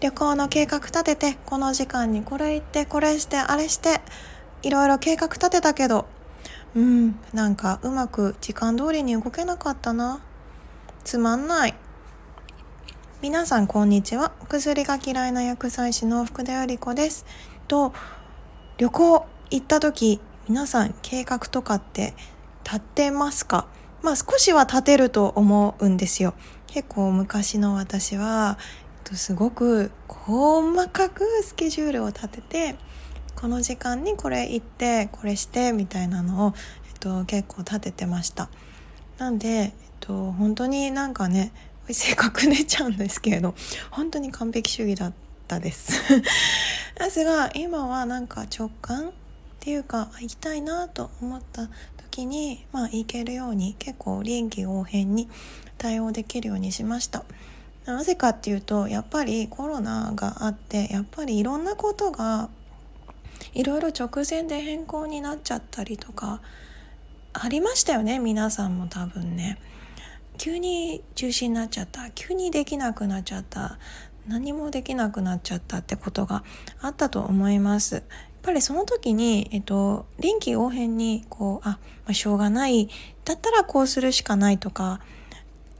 旅行の計画立ててこの時間にこれ行ってこれしてあれしていろいろ計画立てたけどうんなんかうまく時間通りに動けなかったな。つまんない。皆さんこんにちは。薬が嫌いな薬剤師の福田より子です。と旅行行った時皆さん計画とかって立ってますか？まあ少しは立てると思うんですよ。結構昔の私はすごく細かくスケジュールを立ててこの時間にこれ行ってこれしてみたいなのを、えっと、結構立ててましたなんで、えっと、本当になんかね性格出ちゃうんですけれど本当に完璧主義だったです ですが今はなんか直感っていうか行きたいなと思った時にまあ行けるように結構臨機応変に対応できるようにしました。なぜかっていうとやっぱりコロナがあってやっぱりいろんなことがいろいろ直前で変更になっちゃったりとかありましたよね皆さんも多分ね。急に中止になっちゃった急にできなくなっちゃった何もできなくなっちゃったってことがあったと思います。やっぱりその時に、えっと、臨機応変にこうあ、まあ、しょうがないだったらこうするしかないとか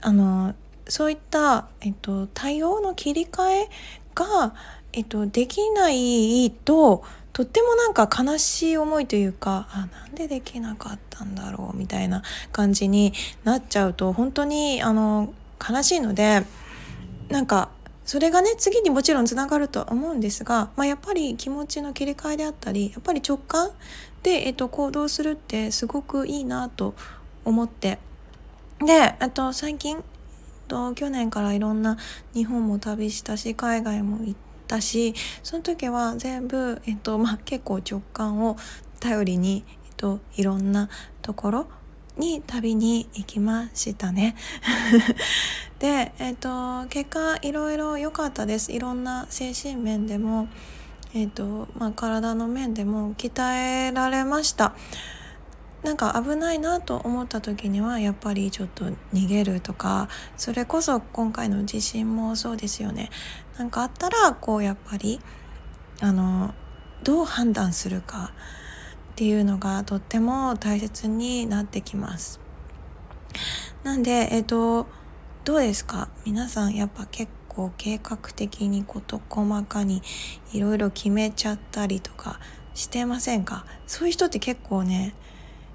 あのそういった、えっと、対応の切り替えが、えっと、できないととってもなんか悲しい思いというかあなんでできなかったんだろうみたいな感じになっちゃうと本当にあの悲しいのでなんかそれがね次にもちろんつながるとは思うんですが、まあ、やっぱり気持ちの切り替えであったりやっぱり直感で、えっと、行動するってすごくいいなと思って。であと最近と去年からいろんな日本も旅したし海外も行ったしその時は全部、えっとまあ、結構直感を頼りに、えっと、いろんなところに旅に行きましたね。で、えっと、結果いろいろ良かったです。いろんな精神面でも、えっとまあ、体の面でも鍛えられました。なんか危ないなと思った時にはやっぱりちょっと逃げるとかそれこそ今回の地震もそうですよね。なんかあったらこうやっぱりあのどう判断するかっていうのがとっても大切になってきます。なんでえっ、とどうですか？皆さんやっぱ結構計画的に事細かにいろいろ決めちゃったりとかしてませんか？そういう人って結構ね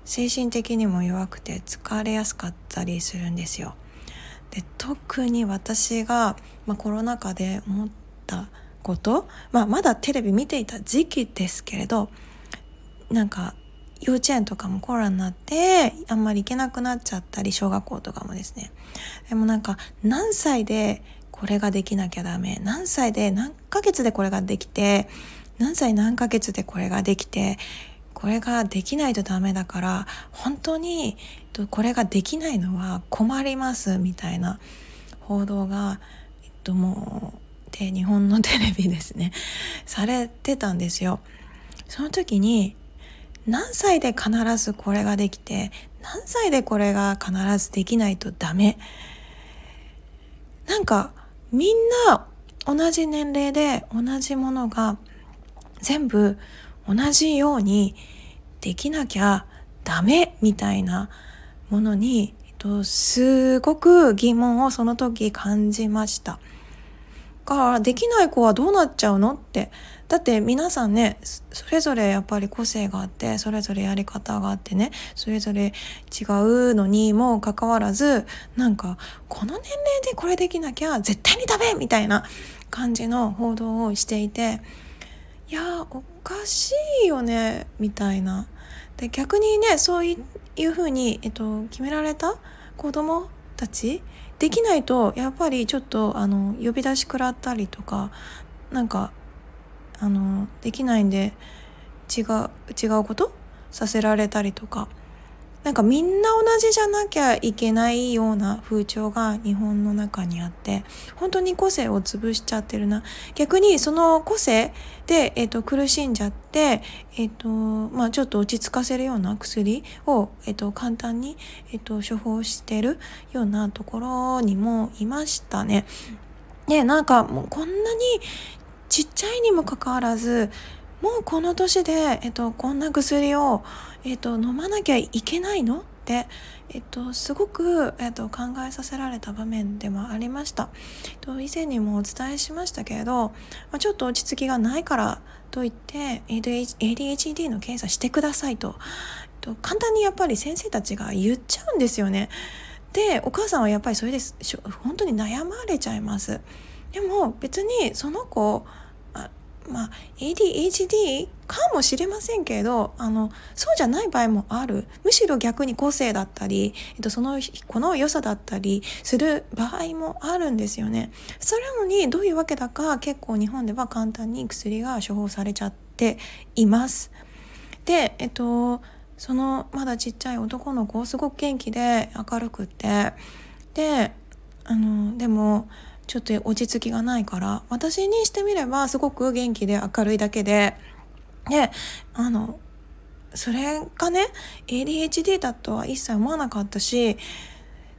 精神的にも弱くて疲れやすかったりするんですよ。で特に私が、まあ、コロナ禍で思ったこと、まあ、まだテレビ見ていた時期ですけれどなんか幼稚園とかもコロナになってあんまり行けなくなっちゃったり小学校とかもですねでもなんか何歳でこれができなきゃダメ何歳で何ヶ月でこれができて何歳何ヶ月でこれができてこれができないとダメだから本当にこれができないのは困りますみたいな報道が、えっと、もうで日本のテレビですね されてたんですよ。その時に何歳で必ずこれができて何歳でこれが必ずできないとダメなんかみんな同じ年齢で同じものが全部同じようにできなきゃダメみたいなものに、えっと、すごく疑問をその時感じました。からできない子はどうなっちゃうのってだって皆さんねそれぞれやっぱり個性があってそれぞれやり方があってねそれぞれ違うのにもかかわらずなんかこの年齢でこれできなきゃ絶対にダメみたいな感じの報道をしていていやおかしいよねみたいな。で逆にねそういうふうに、えっと、決められた子供たちできないとやっぱりちょっとあの呼び出し食らったりとかなんかあのできないんで違う違うことさせられたりとか。なんかみんな同じじゃなきゃいけないような風潮が日本の中にあって本当に個性を潰しちゃってるな逆にその個性で、えーと、苦しんじゃって、えーとまあ、ちょっと落ち着かせるような薬を、えーと、簡単に、えーと処方してるようなところにもいましたね。ねなんかもうこんなにちっちゃいにもかかわらずもうこの年で、えっと、こんな薬を、えっと、飲まなきゃいけないの？って、えっと、すごく、えっと、考えさせられた場面でもありました。えっと、以前にもお伝えしましたけれど、まあ、ちょっと落ち着きがないからといって ADHD の検査してくださいと、えっと、簡単にやっぱり先生たちが言っちゃうんですよね。でお母さんはやっぱりそれです本当に悩まれちゃいます。でも別にその子まあ、ADHD かもしれませんけどあのそうじゃない場合もあるむしろ逆に個性だったり、えっと、そのこの良さだったりする場合もあるんですよね。それなのにどういうわけだか結構日本では簡単に薬が処方されちゃっています。で、えっと、そのまだちっちゃい男の子すごく元気で明るくってであのでもちょっと落ち着きがないから私にしてみればすごく元気で明るいだけでであのそれがね ADHD だとは一切思わなかったし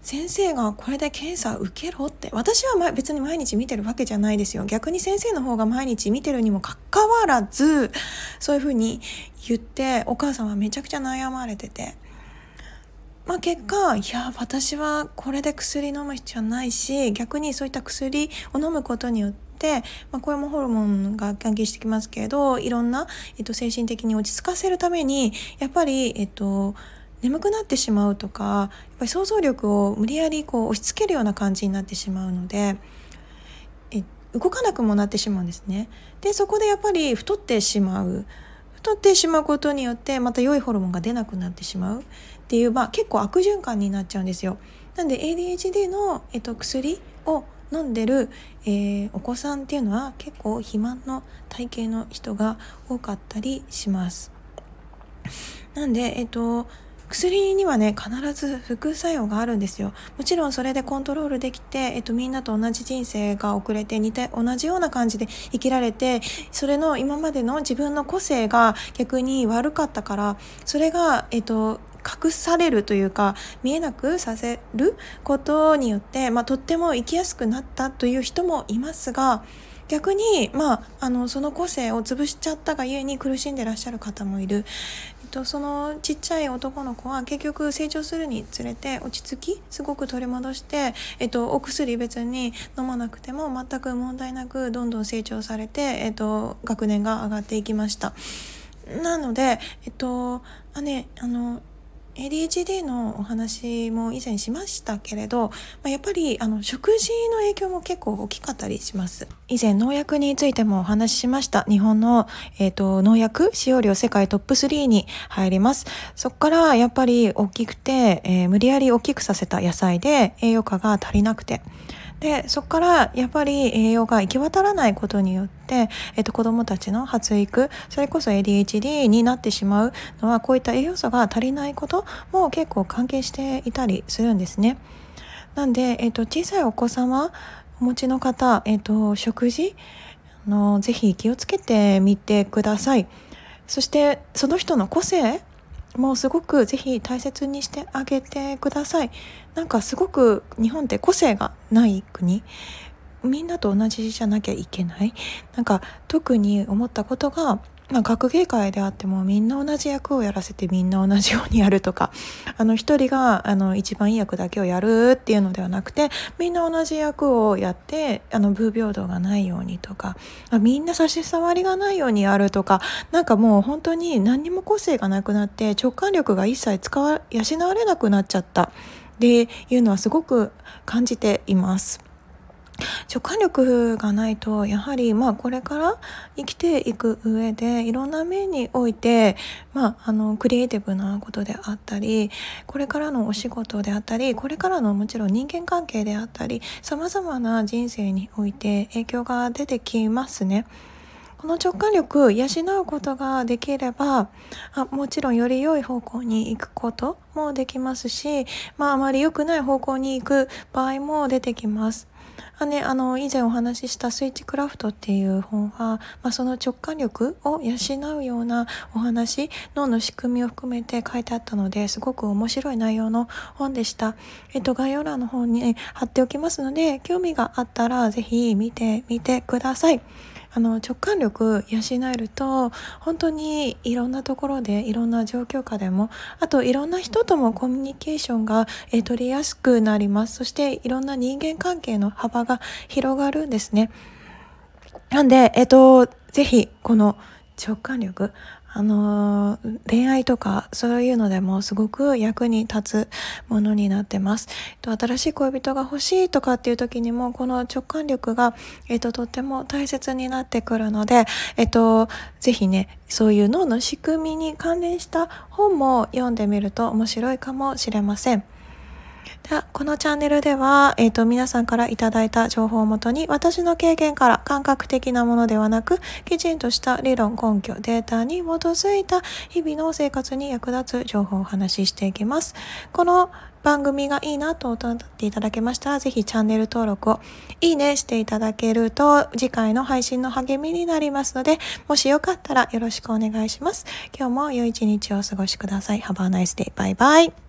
先生がこれで検査受けろって私は別に毎日見てるわけじゃないですよ。逆に先生の方が毎日見てるにもかかわらずそういうふうに言ってお母さんはめちゃくちゃ悩まれてて。まあ、結果いや私はこれで薬飲む必要ないし逆にそういった薬を飲むことによって、まあ、これもホルモンが関係してきますけどいろんな、えっと、精神的に落ち着かせるためにやっぱり、えっと、眠くなってしまうとかやっぱり想像力を無理やりこう押し付けるような感じになってしまうので。動かなくもなってしまうんですね。でそこでやっぱり太ってしまう太ってしまうことによってまた良いホルモンが出なくなってしまうっていう、まあ、結構悪循環になっちゃうんですよ。なんで ADHD の、えっと、薬を飲んでる、えー、お子さんっていうのは結構肥満の体型の人が多かったりします。なんで、えっと、薬にはね必ず副作用があるんですよもちろんそれでコントロールできて、えっと、みんなと同じ人生が遅れて似て同じような感じで生きられてそれの今までの自分の個性が逆に悪かったからそれが、えっと、隠されるというか見えなくさせることによって、まあ、とっても生きやすくなったという人もいますが逆に、まあ、あのその個性を潰しちゃったがゆえに苦しんでらっしゃる方もいる。と、そのちっちゃい男の子は結局成長するにつれて落ち着きすごく取り戻して、えっと、お薬別に飲まなくても全く問題なくどんどん成長されて、えっと、学年が上がっていきました。なので、えっと、あね、あの ADHD のお話も以前しましたけれど、まあ、やっぱりあの食事の影響も結構大きかったりします。以前農薬についてもお話ししました。日本の、えーと、農薬使用量世界トップ3に入ります。そこからやっぱり大きくて、えー、無理やり大きくさせた野菜で栄養価が足りなくて。でそこからやっぱり栄養が行き渡らないことによって、えっと、子どもたちの発育それこそ ADHD になってしまうのはこういった栄養素が足りないことも結構関係していたりするんですね。なんで、えっと、小さいお子様お持ちの方、えっと、食事のぜひ気をつけてみてください。そしてその人の個性もうすごくぜひ大切にしてあげてください。なんかすごく日本って個性がない国。みんなと同じじゃなきゃいけない。なんか特に思ったことがまあ、学芸会であってもみんな同じ役をやらせてみんな同じようにやるとか あの一人があの一番いい役だけをやるっていうのではなくてみんな同じ役をやってあの不平等がないようにとかみんな差し障りがないようにやるとかなんかもう本当に何にも個性がなくなって直感力が一切使わ養われなくなっちゃったっていうのはすごく感じています。直感力がないとやはりまあこれから生きていく上でいろんな面において、まあ、あのクリエイティブなことであったりこれからのお仕事であったりこれからのもちろん人間関係であったりさまざまな人生において影響が出てきますね。この直感力養うことができればあもちろんより良い方向に行くこともできますし、まあ、あまり良くない方向に行く場合も出てきます。あね、あの、以前お話ししたスイッチクラフトっていう本は、まあ、その直感力を養うようなお話、脳の仕組みを含めて書いてあったので、すごく面白い内容の本でした。えっと、概要欄の方に、貼っておきますので、興味があったらぜひ見てみてください。あの直感力養えると本当にいろんなところでいろんな状況下でもあといろんな人ともコミュニケーションが、え取りやすくなります。そしていろんな人間関係の幅が広がるんですね。なんでえっとぜひこの直感力あの恋愛とかそういうのでもすごく役に立つものになってます。と新しい恋人が欲しいとかっていう時にもこの直感力が、えっと、とっても大切になってくるので、えっと、ぜひねそういう脳の仕組みに関連した本も読んでみると面白いかもしれません。では、このチャンネルでは、えっ、ー、と、皆さんからいただいた情報をもとに、私の経験から感覚的なものではなく、きちんとした理論、根拠、データに基づいた日々の生活に役立つ情報をお話ししていきます。この番組がいいなと思っていただけましたら、ぜひチャンネル登録をいいねしていただけると、次回の配信の励みになりますので、もしよかったらよろしくお願いします。今日も良い一日をお過ごしください。Have a nice day. バイバイ。